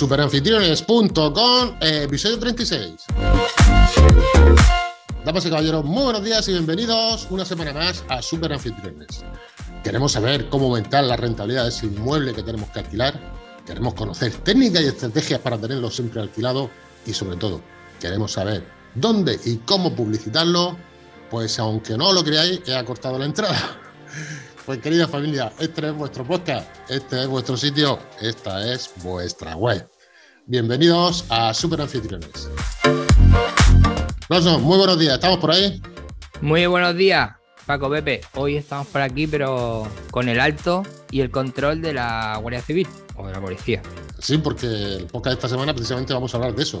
superanfitriones.com, episodio 36. Damas y caballeros, muy buenos días y bienvenidos una semana más a Superanfitriones. Queremos saber cómo aumentar la rentabilidad de ese inmueble que tenemos que alquilar. Queremos conocer técnicas y estrategias para tenerlo siempre alquilado y sobre todo queremos saber dónde y cómo publicitarlo. Pues aunque no lo creáis, he acortado la entrada. Pues querida familia, este es vuestro podcast, este es vuestro sitio, esta es vuestra web. Bienvenidos a Super Anfitriones. muy buenos días, ¿estamos por ahí? Muy buenos días, Paco Pepe. Hoy estamos por aquí, pero con el alto y el control de la Guardia Civil o de la policía. Sí, porque el podcast de esta semana precisamente vamos a hablar de eso,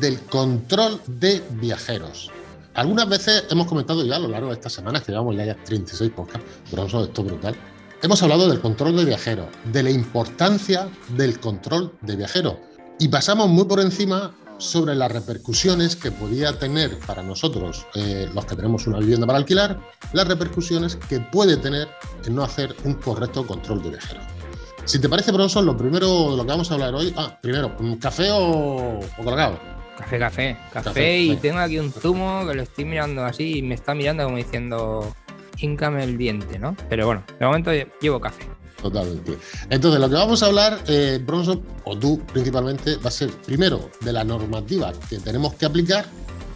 del control de viajeros. Algunas veces hemos comentado ya a lo largo de estas semanas, que llevamos ya, ya 36 podcasts, pero eso esto brutal. Hemos hablado del control de viajeros, de la importancia del control de viajeros y pasamos muy por encima sobre las repercusiones que podía tener para nosotros, eh, los que tenemos una vivienda para alquilar, las repercusiones que puede tener en no hacer un correcto control de viajeros. Si te parece, Bronson, lo primero de lo que vamos a hablar hoy, ah, primero, ¿café o, o colgado? Café, café, café, y tengo aquí un zumo que lo estoy mirando así y me está mirando como diciendo, híncame el diente, ¿no? Pero bueno, de momento llevo café. Totalmente. Entonces, lo que vamos a hablar, eh, Bronson, o tú principalmente, va a ser primero de la normativa que tenemos que aplicar,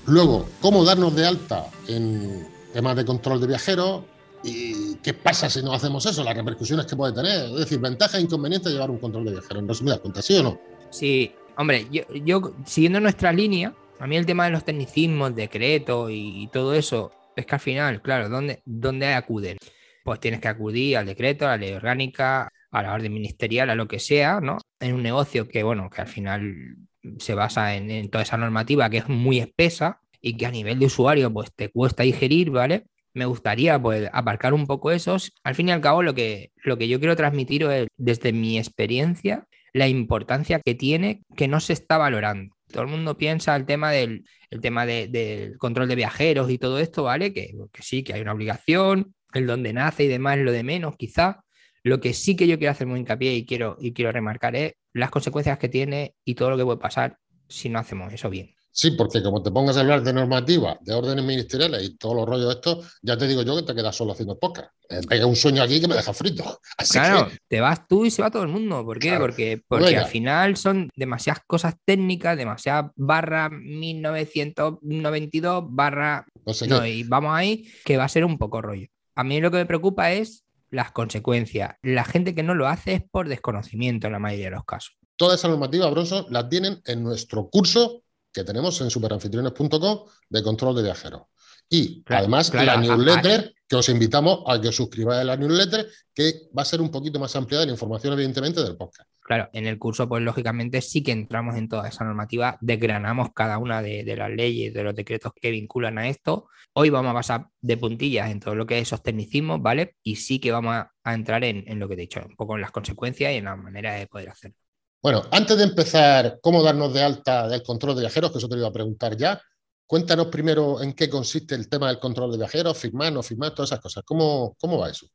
luego cómo darnos de alta en temas de control de viajeros y qué pasa si no hacemos eso, las repercusiones que puede tener, es decir, ventaja e inconveniente de llevar un control de viajeros. En resumidas cuentas, ¿sí o no? Sí, Hombre, yo, siguiendo nuestra línea, a mí el tema de los tecnicismos, decretos y, todo eso, es que al final, claro, ¿dónde, ¿dónde acuden? Pues tienes que acudir al decreto, a la ley orgánica, a la orden ministerial, a lo que sea, ¿no? En un negocio que, bueno, que al final se basa en, toda esa normativa que es muy espesa y que a nivel de usuario, pues te cuesta digerir, ¿vale? Me gustaría, pues, aparcar un poco esos. Al fin y al cabo, lo que, lo que yo quiero transmitir es, desde mi experiencia, la importancia que tiene que no se está valorando. Todo el mundo piensa el tema del, tema del control de viajeros y todo esto, ¿vale? Que, que, sí, que hay una obligación, el donde nace y demás, lo de menos, quizá. Lo que sí que yo quiero hacer muy hincapié y quiero, y quiero remarcar es las consecuencias que tiene y todo lo que puede pasar si no hacemos eso bien. Sí, porque como te pongas a hablar de normativa, de órdenes ministeriales y todos los rollos de esto, ya te digo yo que te quedas solo haciendo podcast. Pega un sueño aquí que me deja frito. claro, te vas tú y se va todo el mundo. ¿Por qué? Porque, porque al final son demasiadas cosas técnicas, demasiadas barra 1992 barra... No, y vamos ahí, que va a ser un poco rollo. A mí lo que me preocupa es las consecuencias. La gente que no lo hace es por desconocimiento en la mayoría de los casos. Toda esa normativa, Bronson, la tienen en nuestro curso que tenemos en superanfitriones.com de control de viajeros. Y además la newsletter, que os invitamos a que os suscribáis a la newsletter, que va a ser un poquito más ampliada la información, evidentemente, del podcast. Claro, en el curso, pues lógicamente sí que entramos en toda esa normativa, desgranamos cada una de, las leyes, de los decretos que vinculan a esto. Hoy vamos a pasar de puntillas en todo lo que es esos tecnicismos, ¿vale? Y sí que vamos a, entrar en, en, lo que te he dicho, un poco en las consecuencias y en la manera de poder hacerlo. Bueno, antes de empezar cómo darnos de alta del control de viajeros, que eso te iba a preguntar ya, cuéntanos primero en qué consiste el tema del control de viajeros, firmar, no firmar, todas esas cosas. ¿Cómo, cómo va eso?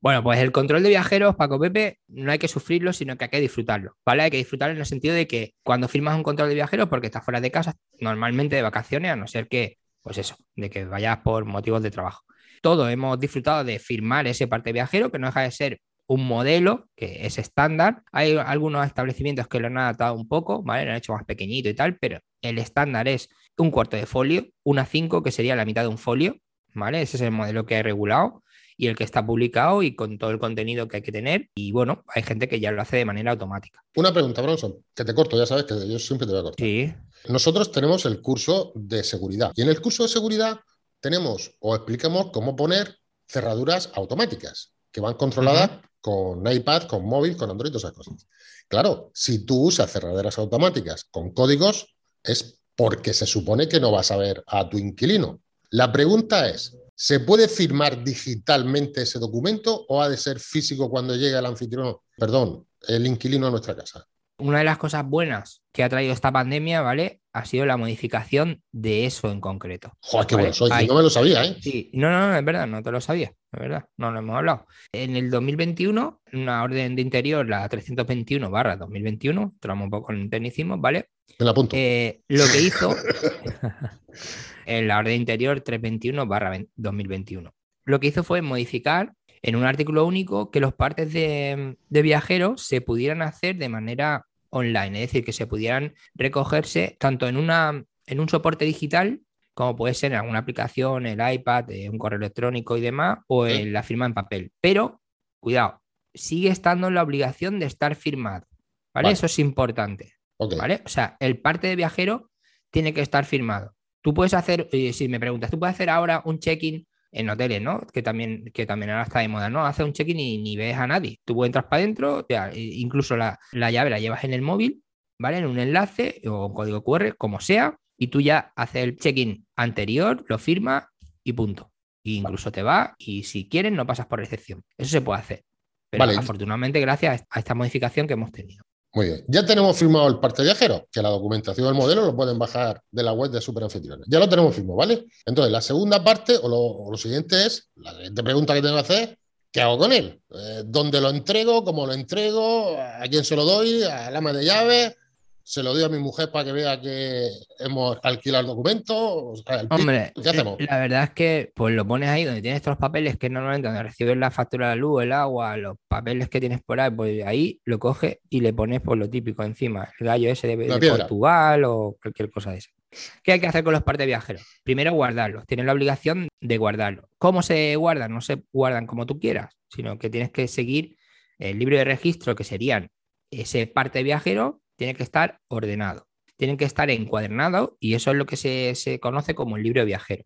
Bueno, pues el control de viajeros, Paco Pepe, no hay que sufrirlo, sino que hay que disfrutarlo, ¿vale? Hay que disfrutarlo en el sentido de que cuando firmas un control de viajeros, porque estás fuera de casa, normalmente de vacaciones, a no ser que, pues eso, de que vayas por motivos de trabajo. Todos hemos disfrutado de firmar ese parte viajero, que no deja de ser un modelo que es estándar. Hay algunos establecimientos que lo han adaptado un poco, ¿vale? Lo han hecho más pequeñito y tal, pero el estándar es un cuarto de folio, una 5 que sería la mitad de un folio, ¿vale? Ese es el modelo que hay regulado y el que está publicado y con todo el contenido que hay que tener. Y bueno, hay gente que ya lo hace de manera automática. Una pregunta, Bronson, que te corto, ya sabes que yo siempre te voy a cortar. Sí. Nosotros tenemos el curso de seguridad y en el curso de seguridad tenemos o explicamos cómo poner cerraduras automáticas que van controladas con iPad, con móvil, con Android, esas cosas. Claro, si tú usas cerraderas automáticas con códigos, es porque se supone que no vas a ver a tu inquilino. La pregunta es, ¿se puede firmar digitalmente ese documento o ha de ser físico cuando llegue el anfitrión, perdón, el inquilino a nuestra casa? Una de las cosas buenas que ha traído esta pandemia, ¿vale? Ha sido la modificación de eso en concreto. Joder, qué bueno soy, no me lo sabía, ¿eh? Sí, no, no, no, es verdad, no te lo sabía, es verdad, no lo hemos hablado. En el 2021, una orden de interior, la 321 barra 2021, tramo un poco en tecnicismo, ¿vale? Me la apunto. Eh, lo que hizo en la orden interior 321 barra 2021. Lo que hizo fue modificar en un artículo único que los partes de, de viajeros se pudieran hacer de manera online, es decir, que se pudieran recogerse tanto en, una, en un soporte digital como puede ser en alguna aplicación, el iPad, eh, un correo electrónico y demás, o en la firma en papel. Pero, cuidado, sigue estando en la obligación de estar firmado. ¿Vale? Eso es importante. ¿Vale? O sea, el parte de viajero tiene que estar firmado. Tú puedes hacer, eh, si me preguntas, tú puedes hacer ahora un check-in en hoteles, ¿no? Que también, que también ahora está de moda, ¿no? Hace un check-in y ni ves a nadie. Tú entras para adentro, incluso la, llave la llevas en el móvil, ¿vale? En un enlace o un código QR, como sea, y tú ya haces el check-in anterior, lo firmas y punto. E incluso te va y si quieres no pasas por recepción. Eso se puede hacer. Pero afortunadamente gracias a esta modificación que hemos tenido. Muy bien. Ya tenemos firmado el parte viajero, que la documentación del modelo lo pueden bajar de la web de Superanfitriones. Ya lo tenemos firmado, ¿vale? Entonces, la segunda parte o lo, siguiente es, la siguiente pregunta que tengo que hacer, ¿qué hago con él? Eh, ¿Dónde lo entrego? ¿Cómo lo entrego? ¿A quién se lo doy? ¿Al ama de llaves? Se lo doy a mi mujer para que vea que hemos alquilado el documento. Hombre, ¿qué hacemos? La verdad es que pues lo pones ahí donde tienes todos los papeles, que normalmente donde recibes la factura de la luz, el agua, los papeles que tienes por ahí, pues ahí lo coges y le pones por lo típico encima, el gallo ese de, Portugal o cualquier cosa de eso. ¿Qué hay que hacer con los partes viajeros? Primero guardarlos, tienes la obligación de guardarlos. ¿Cómo se guardan? No se guardan como tú quieras, sino que tienes que seguir el libro de registro, que serían ese parte viajero, tiene que estar ordenado, tienen que estar encuadernado y eso es lo que se, conoce como el libro viajero.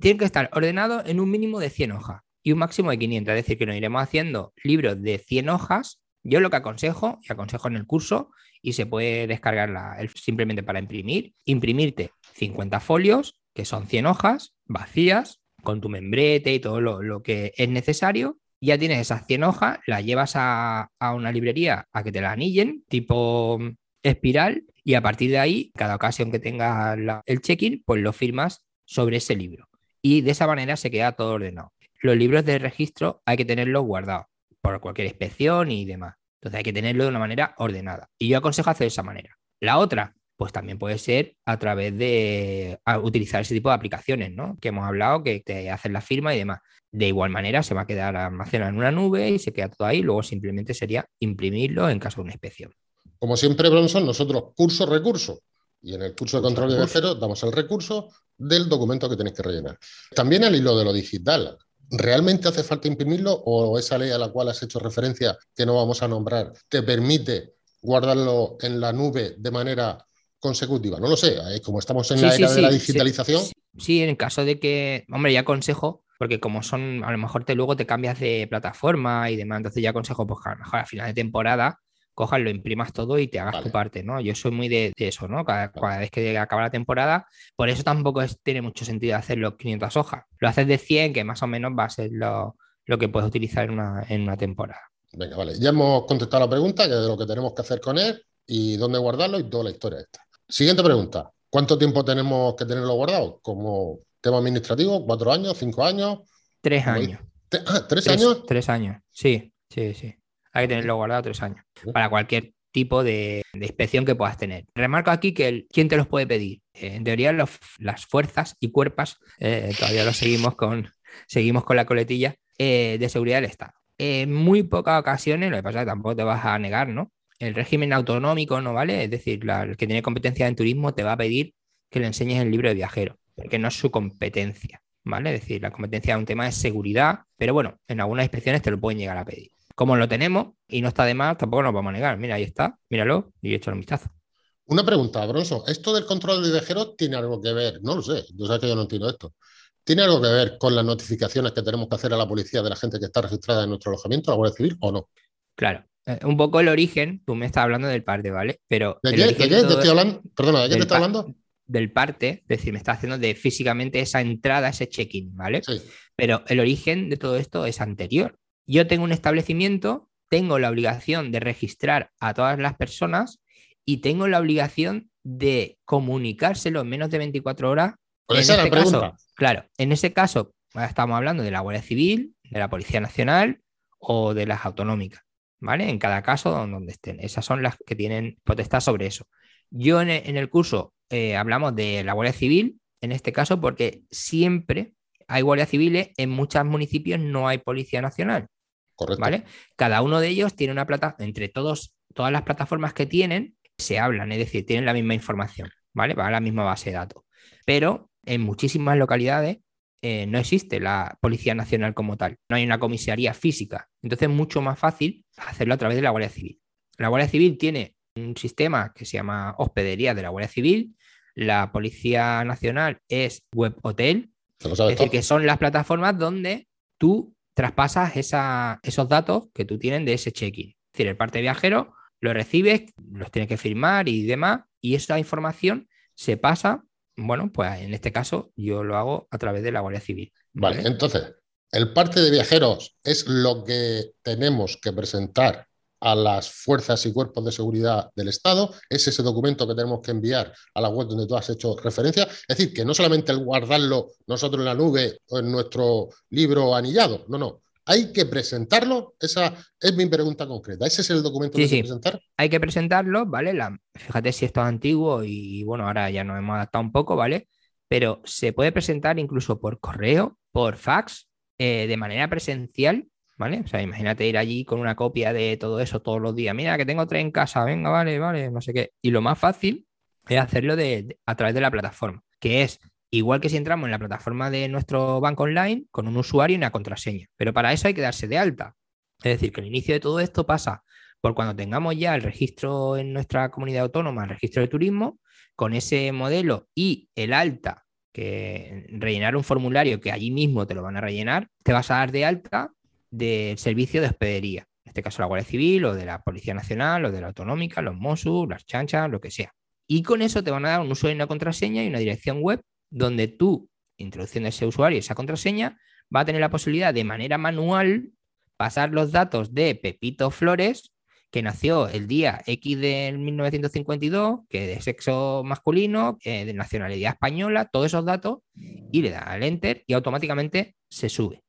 Tienen que estar ordenado en un mínimo de 100 hojas y un máximo de 500, es decir, que nos iremos haciendo libros de 100 hojas. Yo lo que aconsejo, y aconsejo en el curso, y se puede descargar simplemente para imprimir, imprimirte 50 folios, que son 100 hojas vacías, con tu membrete y todo lo, lo que es necesario, ya tienes esas 100 hojas, las llevas a, a, una librería a que te la anillen, tipo espiral y a partir de ahí, cada ocasión que tengas el check-in, pues lo firmas sobre ese libro. Y de esa manera se queda todo ordenado. Los libros de registro hay que tenerlos guardados por cualquier inspección y demás. Entonces hay que tenerlo de una manera ordenada. Y yo aconsejo hacer de esa manera. La otra, pues también puede ser a través de utilizar ese tipo de aplicaciones, ¿no? Que hemos hablado, que te hacen la firma y demás. De igual manera, se va a quedar almacenado en una nube y se queda todo ahí. Luego simplemente sería imprimirlo en caso de una inspección. Como siempre, Bronson, nosotros curso, recurso. Y en el curso de control de cero damos el recurso del documento que tenéis que rellenar. También el hilo de lo digital. ¿Realmente hace falta imprimirlo o esa ley a la cual has hecho referencia, que no vamos a nombrar, te permite guardarlo en la nube de manera consecutiva? No lo sé, ¿eh? como estamos en la era de la digitalización. Sí, en el caso de que, hombre, ya aconsejo, porque como son, a lo mejor te luego te cambias de plataforma y demás, entonces ya aconsejo, pues a lo mejor a final de temporada cojas, lo imprimas todo y te hagas tu parte, ¿no? Yo soy muy de, eso, ¿no? Cada, vez que acaba la temporada, por eso tampoco tiene mucho sentido hacerlo 500 hojas. Lo haces de 100, que más o menos va a ser lo, que puedes utilizar en una, en una temporada. Venga, vale. Ya hemos contestado la pregunta, de lo que tenemos que hacer con él y dónde guardarlo y toda la historia esta. Siguiente pregunta. ¿Cuánto tiempo tenemos que tenerlo guardado? Como tema administrativo, ¿cuatro años, cinco años? Tres años. Ah, ¿tres, años? Tres años, sí, sí, sí. Hay que tenerlo guardado tres años para cualquier tipo de, inspección que puedas tener. Remarco aquí que el, quién te los puede pedir. Eh, en teoría, las fuerzas y cuerpos, eh, todavía lo seguimos con, seguimos con la coletilla, eh, de seguridad del Estado. En muy pocas ocasiones, lo que pasa es que tampoco te vas a negar, ¿no? El régimen autonómico, ¿no vale? Es decir, el que tiene competencia en turismo te va a pedir que le enseñes el libro de viajero, porque no es su competencia, ¿vale? Es decir, la competencia de un tema es seguridad, pero bueno, en algunas inspecciones te lo pueden llegar a pedir como lo tenemos y no está de más, tampoco nos vamos a negar. Mira, ahí está, míralo y hecho un vistazo. Una pregunta, Bronson. ¿Esto del control de viajeros tiene algo que ver? No lo sé, yo sé que yo no entiendo esto. ¿Tiene algo que ver con las notificaciones que tenemos que hacer a la policía de la gente que está registrada en nuestro alojamiento, la Guardia Civil, o no? Claro. Eh, un poco el origen, tú me estás hablando del parte, ¿vale? Pero ¿De qué, te estoy hablando? Perdona, ¿de qué te estás hablando? Del parte, es decir, me está haciendo de físicamente esa entrada, ese check-in, ¿vale? Sí. Pero el origen de todo esto es anterior. Yo tengo un establecimiento tengo la obligación de registrar a todas las personas y tengo la obligación de comunicárselo en menos de 24 horas. Pues en esa la este caso, pregunta. claro, en ese caso estamos hablando de la Guardia Civil, de la Policía Nacional o de las autonómicas, ¿vale? En cada caso donde estén. Esas son las que tienen potestad sobre eso. Yo en el, en el curso eh, hablamos de la Guardia Civil, en este caso, porque siempre hay guardias civiles, en muchos municipios no hay Policía Nacional. Correcto. ¿vale? Cada uno de ellos tiene una plata, entre todos, todas las plataformas que tienen, se hablan, es decir, tienen la misma información, ¿vale? Va a la misma base de datos. Pero en muchísimas localidades eh, no existe la Policía Nacional como tal, no hay una comisaría física. Entonces es mucho más fácil hacerlo a través de la Guardia Civil. La Guardia Civil tiene un sistema que se llama hospedería de la Guardia Civil, la Policía Nacional es web hotel, es decir, que son las plataformas donde tú traspasas esa- esos datos que tú tienes de ese check-in. Es decir, el parte viajero lo recibes, los tienes que firmar y demás, y esa información se pasa, bueno, pues en este caso yo lo hago a través de la Guardia Civil. Vale, ¿vale? entonces, el parte de viajeros es lo que tenemos que presentar a las fuerzas y cuerpos de seguridad del Estado, es ese documento que tenemos que enviar a la web donde tú has hecho referencia, es decir, que no solamente el guardarlo nosotros en la nube o en nuestro libro anillado, no, no, hay que presentarlo, esa es mi pregunta concreta, ese es el documento Sí, que hay que sí. presentar. Hay que presentarlo, ¿vale? La- fíjate si esto es antiguo y bueno, ahora ya nos hemos adaptado un poco, ¿vale? Pero se puede presentar incluso por correo, por fax, eh, de manera presencial, ¿vale? O sea, imagínate ir allí con una copia de todo eso todos los días. Mira, que tengo tres en casa, venga, vale, vale, no sé qué. Y lo más fácil es hacerlo de- a través de la plataforma, que es igual que si entramos en la plataforma de nuestro banco online con un usuario y una contraseña. Pero para eso hay que darse de alta. Es decir, que el inicio de todo esto pasa por cuando tengamos ya el registro en nuestra comunidad autónoma, el registro de turismo, con ese modelo y el alta, que rellenar un formulario que allí mismo te lo van a rellenar, te vas a dar de alta del servicio de hospedería. En este caso la Guardia Civil o de la Policía Nacional o de la Autonómica, los Mossos, las chanchas, lo que sea. Y con eso te van a dar un usuario y una contraseña y una dirección web donde tú, introduciendo ese usuario y esa contraseña, va a tener la posibilidad de manera manual pasar los datos de Pepito Flores, que nació el día X del 1952, que de sexo masculino, de nacionalidad española, todos esos datos, y le da al enter y automáticamente se sube.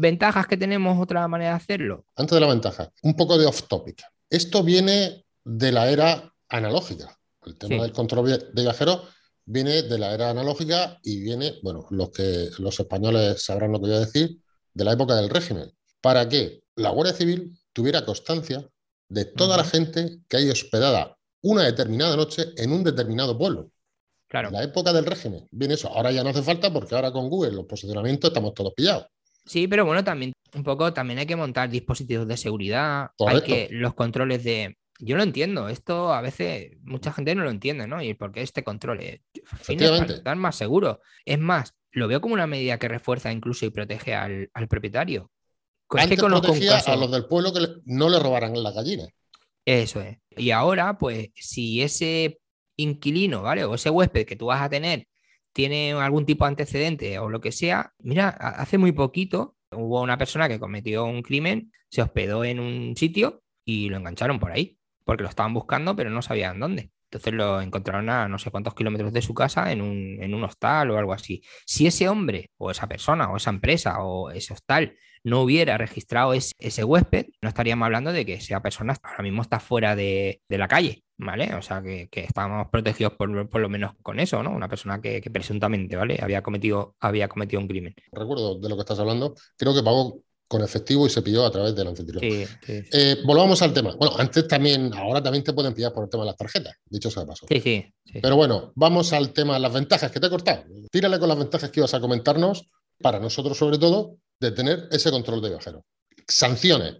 ¿Ventajas que tenemos otra manera de hacerlo? Antes de la ventaja, un poco de off topic. Esto viene de la era analógica. El tema Sí. del control de viajeros viene de la era analógica y viene, bueno, los que los españoles sabrán lo que voy a decir, de la época del régimen. Para que la Guardia Civil tuviera constancia de toda la Ujú. gente que hay hospedada una determinada noche en un determinado pueblo. Claro. La época del régimen. Viene eso. Ahora ya no hace falta porque ahora con Google, los posicionamientos, estamos todos pillados. Sí, pero bueno, también un poco también hay que montar dispositivos de seguridad, hay Correcto. que los controles de. Yo lo entiendo, esto a veces mucha gente no lo entiende, ¿no? Y porque este control es, para estar más seguro. Es más, lo veo como una medida que refuerza incluso y protege al, al propietario. Es que Antes un protegía a los del pueblo que no le robaran las gallinas. Eso es. Y ahora, pues, si ese inquilino, ¿vale? O ese huésped que tú vas a tener tiene algún tipo de antecedente o lo que sea, mira, hace muy poquito hubo una persona que cometió un crimen, se hospedó en un sitio y lo engancharon por ahí, porque lo estaban buscando, pero no sabían dónde. Entonces lo encontraron a no sé cuántos kilómetros de su casa en un, en un hostal o algo así. Si ese hombre o esa persona o esa empresa o ese hostal no hubiera registrado ese, ese huésped, no estaríamos hablando de que esa persona ahora mismo está fuera de, de la calle, ¿vale? O sea, que, que estamos protegidos por, por lo menos con eso, ¿no? Una persona que, que presuntamente, ¿vale? Había cometido, había cometido un crimen. Recuerdo de lo que estás hablando. Creo que pagó con efectivo y se pilló a través del anfitrión. Sí, sí. Eh, volvamos al tema. Bueno, antes también, ahora también te pueden pillar por el tema de las tarjetas, dicho sea de paso. sí, sí, sí. Pero bueno, vamos al tema, las ventajas que te he cortado. Tírale con las ventajas que ibas a comentarnos, para nosotros sobre todo, de tener ese control de viajeros. Sanciones,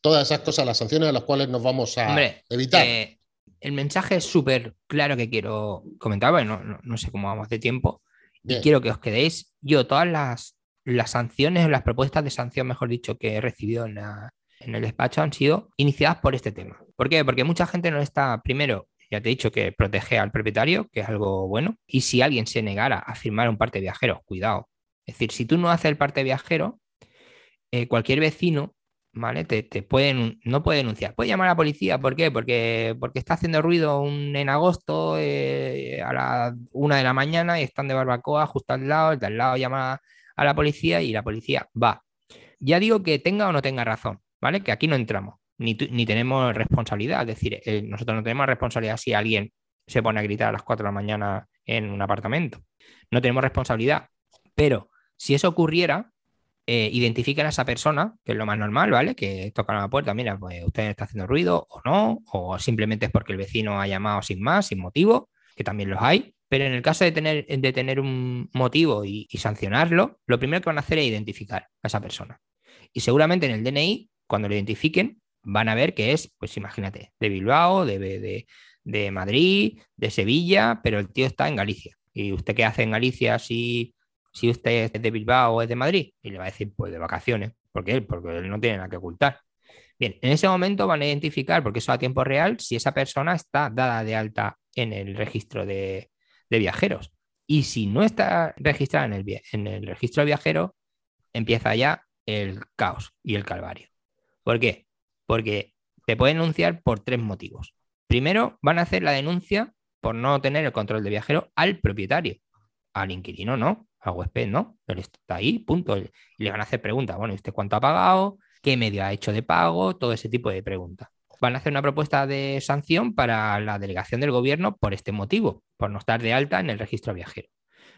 todas esas cosas, las sanciones a las cuales nos vamos a Hombre, evitar. Eh, el mensaje es súper claro que quiero comentar, bueno, no, no- sé cómo vamos de tiempo, Bien. y quiero que os quedéis. Yo, todas las, las sanciones las propuestas de sanción, mejor dicho, que he recibido en, la- en el despacho han sido iniciadas por este tema. ¿Por qué? Porque mucha gente no está, primero, ya te he dicho que protege al propietario, que es algo bueno, y si alguien se negara a firmar un parte viajero, cuidado. Es decir, si tú no haces el parte viajero, eh, cualquier vecino ¿vale? Te, pueden, no puede denunciar. Puede llamar a la policía, ¿por qué? Porque, porque está haciendo ruido un, en agosto eh, a las una de la mañana y están de barbacoa justo al lado, el de al lado llama a la policía y la policía va. Ya digo que tenga o no tenga razón, ¿vale? Que aquí no entramos, ni, ni tenemos responsabilidad. Es decir, eh, nosotros no tenemos responsabilidad si alguien se pone a gritar a las 4 de la mañana en un apartamento. No tenemos responsabilidad. Pero si eso ocurriera, eh, identifiquen a esa persona, que es lo más normal, ¿vale? Que tocan a la puerta, mira, pues usted está haciendo ruido o no, o simplemente es porque el vecino ha llamado sin más, sin motivo, que también los hay. Pero en el caso de tener, de tener un motivo y, sancionarlo, lo primero que van a hacer es identificar a esa persona. Y seguramente en el DNI, cuando lo identifiquen, van a ver que es, pues imagínate, de Bilbao, de, de, de Madrid, de Sevilla, pero el tío está en Galicia. ¿Y usted qué hace en Galicia si si usted es de Bilbao o es de Madrid, y le va a decir, pues de vacaciones, porque él, porque él no tiene nada que ocultar. Bien, en ese momento van a identificar, porque eso a tiempo real, si esa persona está dada de alta en el registro de, viajeros. Y si no está registrada en el, registro de viajeros, empieza ya el caos y el calvario. ¿Por qué? Porque te pueden denunciar por tres motivos. Primero, van a hacer la denuncia por no tener el control de viajero al propietario. Al inquilino no a huésped, ¿no? Él está ahí, punto. Y le van a hacer preguntas, bueno, ¿y usted cuánto ha pagado? ¿Qué medio ha hecho de pago? Todo ese tipo de preguntas. Van a hacer una propuesta de sanción para la delegación del gobierno por este motivo, por no estar de alta en el registro viajero.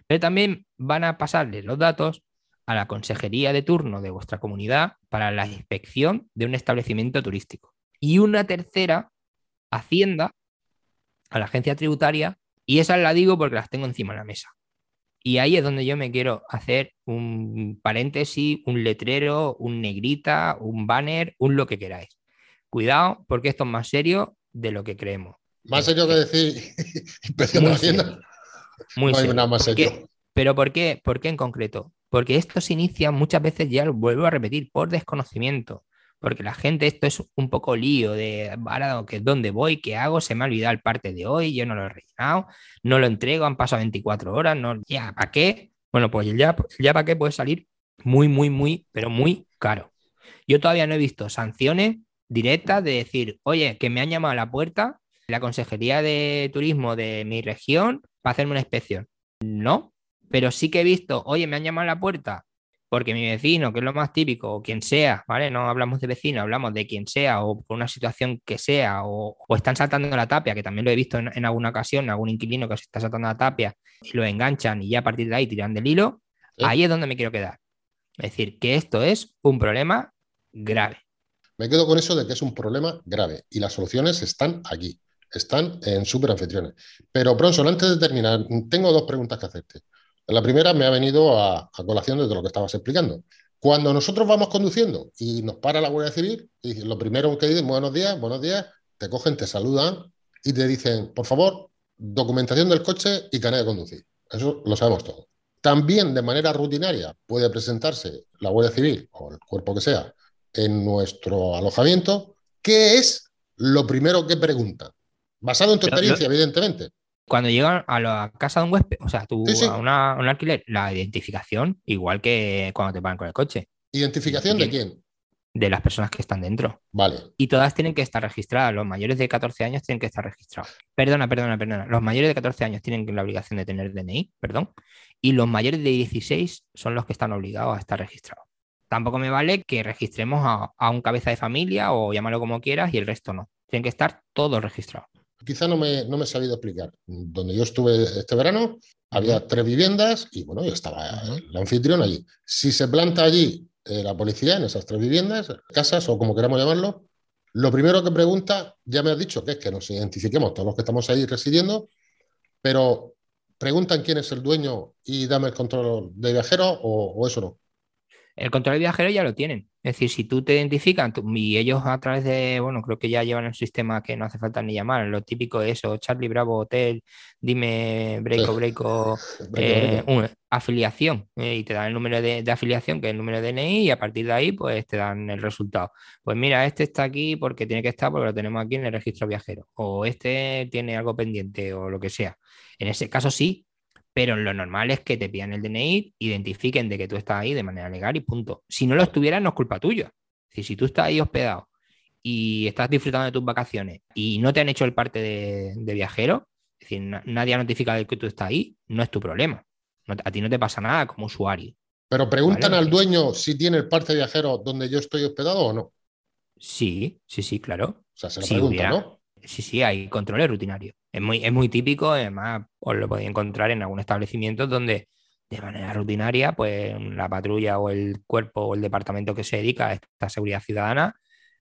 Pero también van a pasarle los datos a la consejería de turno de vuestra comunidad para la inspección de un establecimiento turístico. Y una tercera, Hacienda, a la agencia tributaria, y esa la digo porque las tengo encima de la mesa. Y ahí es donde yo me quiero hacer un paréntesis, un letrero, un negrita, un banner, un lo que queráis. Cuidado, porque esto es más serio de lo que creemos. Más serio que decir inspección de Hacienda. Muy serio. más serio. ¿Pero por qué? ¿Por qué en concreto? Porque esto se inicia muchas veces, ya lo vuelvo a repetir, por desconocimiento porque la gente esto es un poco lío de ahora que dónde voy, qué hago, se me ha olvidado el parte de hoy, yo no lo he rellenado, no lo entrego, han pasado 24 horas, no, ya, ¿para qué? Bueno, pues ya, ya para qué puede salir muy, muy, muy, pero muy caro. Yo todavía no he visto sanciones directas de decir, oye, que me han llamado a la puerta la Consejería de Turismo de mi región para hacerme una inspección. No, pero sí que he visto, oye, me han llamado a la puerta porque mi vecino, que es lo más típico, o quien sea, ¿vale? No hablamos de vecino, hablamos de quien sea, o por una situación que sea, o, están saltando la tapia, que también lo he visto en, alguna ocasión, algún inquilino que se está saltando la tapia y lo enganchan y ya a partir de ahí tiran del hilo, ahí es donde me quiero quedar. Es decir, que esto es un problema grave. Me quedo con eso de que es un problema grave y las soluciones están aquí, están en Super Anfitriones. Pero, Bronson, antes de terminar, tengo dos preguntas que hacerte. La primera me ha venido a, colación de lo que estabas explicando. Cuando nosotros vamos conduciendo y nos para la Guardia Civil, y lo primero que dicen, buenos días, buenos días, te cogen, te saludan y te dicen, por favor, documentación del coche y carnet de conducir. Eso lo sabemos todo. También de manera rutinaria puede presentarse la Guardia Civil o el cuerpo que sea en nuestro alojamiento. ¿Qué es lo primero que preguntan? Basado en tu experiencia, evidentemente cuando llegan a la casa de un huésped, o sea, tú a una, un alquiler, la identificación, igual que cuando te pagan con el coche. ¿Identificación de quién? De las personas que están dentro. Vale. Y todas tienen que estar registradas. Los mayores de 14 años tienen que estar registrados. Perdona, perdona, perdona. Los mayores de 14 años tienen la obligación de tener DNI, perdón. Y los mayores de 16 son los que están obligados a estar registrados. Tampoco me vale que registremos a, a un cabeza de familia o llámalo como quieras y el resto no. Tienen que estar todos registrados quizá no me, no me he sabido explicar. Donde yo estuve este verano, había tres viviendas y bueno, estaba el anfitrión allí. Si se planta allí eh, la policía en esas tres viviendas, casas o como queramos llamarlo, lo primero que pregunta, ya me has dicho que es que nos identifiquemos todos los que estamos ahí residiendo, pero preguntan quién es el dueño y dame el control de viajero o, o eso no. El control de viajero ya lo tienen. Es decir, si tú te identifican y ellos a través de, bueno, creo que ya llevan el sistema que no hace falta ni llamar, lo típico de eso, Charlie Bravo Hotel, dime break breako, eh, afiliación, eh, y te dan el número de, afiliación, que es el número de DNI, y a partir de ahí, pues te dan el resultado. Pues mira, este está aquí porque tiene que estar, porque lo tenemos aquí en el registro viajero, o este tiene algo pendiente, o lo que sea. En ese caso sí, pero lo normal es que te pidan el DNI, identifiquen de que tú estás ahí de manera legal y punto. Si no lo estuvieran, no es culpa tuya. Decir, si tú estás ahí hospedado y estás disfrutando de tus vacaciones y no te han hecho el parte de, viajero, es decir, nadie ha notificado que tú estás ahí, no es tu problema. a ti no te pasa nada como usuario. Pero preguntan al dueño si tiene el parte de viajero donde yo estoy hospedado o no. Sí, sí, sí, claro. O sea, se lo pregunta, ¿no? Sí, sí, hay controles rutinarios. Es muy, es muy típico, además os lo podéis encontrar en algún establecimiento donde de manera rutinaria, pues la patrulla o el cuerpo o el departamento que se dedica a esta seguridad ciudadana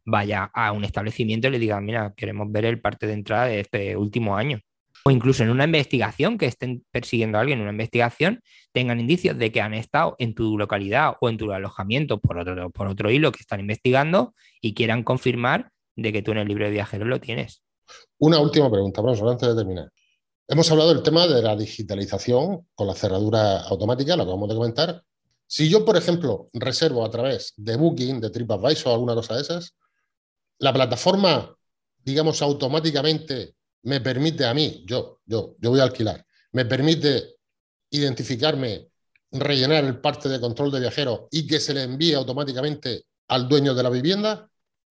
vaya a un establecimiento y le diga, mira, queremos ver el parte de entrada de este último año. O incluso en una investigación que estén persiguiendo a alguien en una investigación, tengan indicios de que han estado en tu localidad o en tu alojamiento por otro, por otro hilo que están investigando y quieran confirmar de que tú en el libro de viajeros lo tienes. Una última pregunta, vamos, antes de terminar. Hemos hablado del tema de la digitalización con la cerradura automática, lo acabamos de comentar. Si yo, por ejemplo, reservo a través de Booking, de TripAdvisor o alguna cosa de esas, la plataforma, digamos, automáticamente me permite a mí, yo, yo, yo voy a alquilar, me permite identificarme, rellenar el parte de control de viajero y que se le envíe automáticamente al dueño de la vivienda,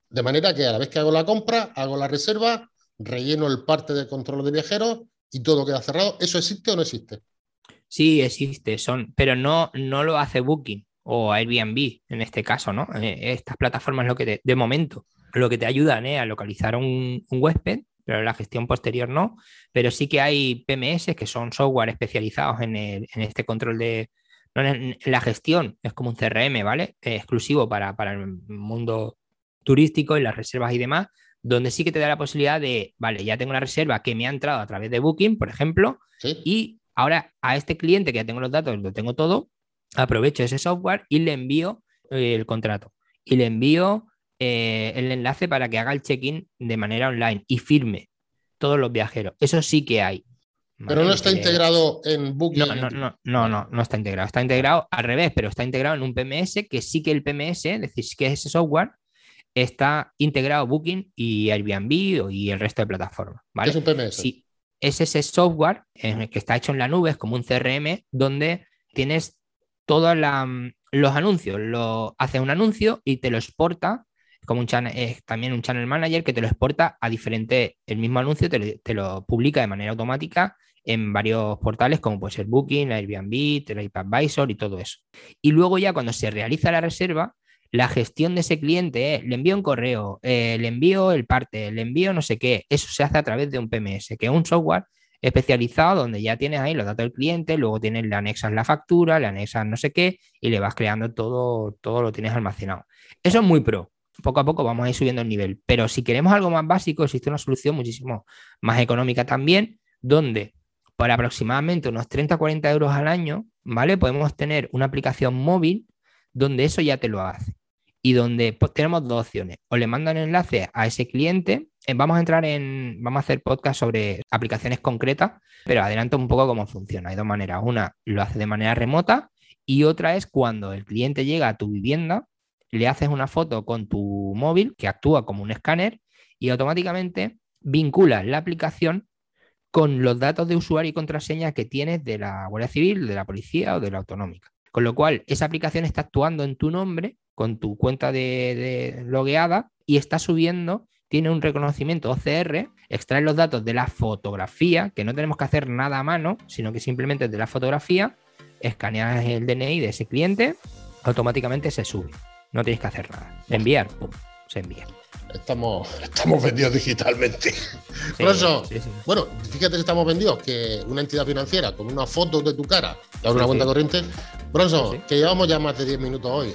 de manera que a la vez que hago la compra, hago la reserva, relleno el parte de control de viajeros y todo queda cerrado. ¿Eso existe o no existe? Sí, existe, son, pero no, no lo hace Booking o Airbnb en este caso, ¿no? Eh, estas plataformas lo que de momento lo que te ayudan ¿eh? a localizar un, un, huésped, pero la gestión posterior no. Pero sí que hay PMS que son software especializados en, este control de en, la gestión, es como un CRM, ¿vale? exclusivo para, para el mundo turístico y las reservas y demás, donde sí que te da la posibilidad de, vale, ya tengo una reserva que me ha entrado a través de Booking, por ejemplo, y ahora a este cliente que ya tengo los datos, lo tengo todo, aprovecho ese software y le envío eh, el contrato. Y le envío eh, el enlace para que haga el check-in de manera online y firme todos los viajeros. Eso sí que hay. Pero no está integrado en Booking. No, no, no, no, no, no está integrado. Está integrado al revés, pero está integrado en un PMS que sí que el PMS, es decir, que ese software está integrado Booking y Airbnb y el resto de plataformas. ¿vale? ¿Qué es un PMS? Sí, es ese software que está hecho en la nube, es como un CRM, donde tienes todos los anuncios. Lo, hace un anuncio y te lo exporta, como un channel, es también un channel manager que te lo exporta a diferentes, el mismo anuncio te, te lo publica de manera automática en varios portales como puede ser Booking, Airbnb, TripAdvisor y todo eso. Y luego ya cuando se realiza la reserva, la gestión de ese cliente es, le envío un correo, eh, le envío el parte, le envío no sé qué, eso se hace a través de un PMS, que es un software especializado donde ya tienes ahí los datos del cliente, luego tienes, le anexas la factura, le anexas no sé qué y le vas creando todo, todo lo tienes almacenado. Eso es muy pro. Poco a poco vamos a ir subiendo el nivel, pero si queremos algo más básico, existe una solución muchísimo más económica también, donde por aproximadamente unos 30-40 euros al año, ¿vale? Podemos tener una aplicación móvil donde eso ya te lo hace y donde pues, tenemos dos opciones. O le mandan enlace a ese cliente. Eh, vamos a entrar en, vamos a hacer podcast sobre aplicaciones concretas, pero adelanto un poco cómo funciona. Hay dos maneras. Una lo hace de manera remota y otra es cuando el cliente llega a tu vivienda, le haces una foto con tu móvil que actúa como un escáner y automáticamente vinculas la aplicación con los datos de usuario y contraseña que tienes de la Guardia Civil, de la policía o de la autonómica. Con lo cual, esa aplicación está actuando en tu nombre, con tu cuenta de, logueada, y está subiendo, tiene un reconocimiento OCR, extrae los datos de la fotografía, que no tenemos que hacer nada a mano, sino que simplemente de la fotografía, escaneas el DNI de ese cliente, automáticamente se sube. No tienes que hacer nada. Enviar, pum, se envía. Estamos, estamos vendidos digitalmente. Por eso, bueno, fíjate que estamos vendidos que una entidad financiera con una foto de tu cara, da una cuenta corriente. Bronson, que llevamos ya más de 10 minutos hoy.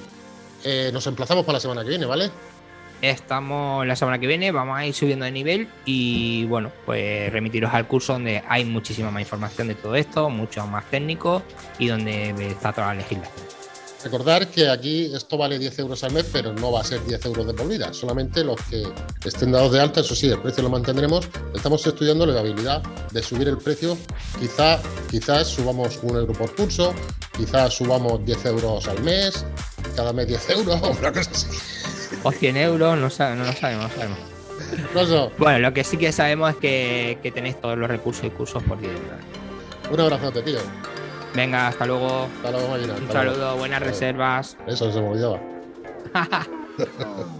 Eh, nos emplazamos para la semana que viene, ¿vale? Estamos la semana que viene, vamos a ir subiendo de nivel y bueno, pues remitiros al curso donde hay muchísima más información de todo esto, mucho más técnico y donde está toda la legislación. Recordar que aquí esto vale 10 euros al mes, pero no va a ser 10 euros de por vida. Solamente los que estén dados de alta, eso sí, el precio lo mantendremos. Estamos estudiando la viabilidad de subir el precio. Quizá, quizás subamos un euro por curso, quizás subamos 10 euros al mes, cada mes 10 euros, una cosa así. O 100 euros, no, no lo sabemos, no sabemos. Bueno, lo que sí que sabemos es que, tenéis todos los recursos y cursos por 10 euros. Un abrazo, tío. Venga, hasta luego. Hasta luego, Un saludo, buenas reservas. Eso se me olvidaba.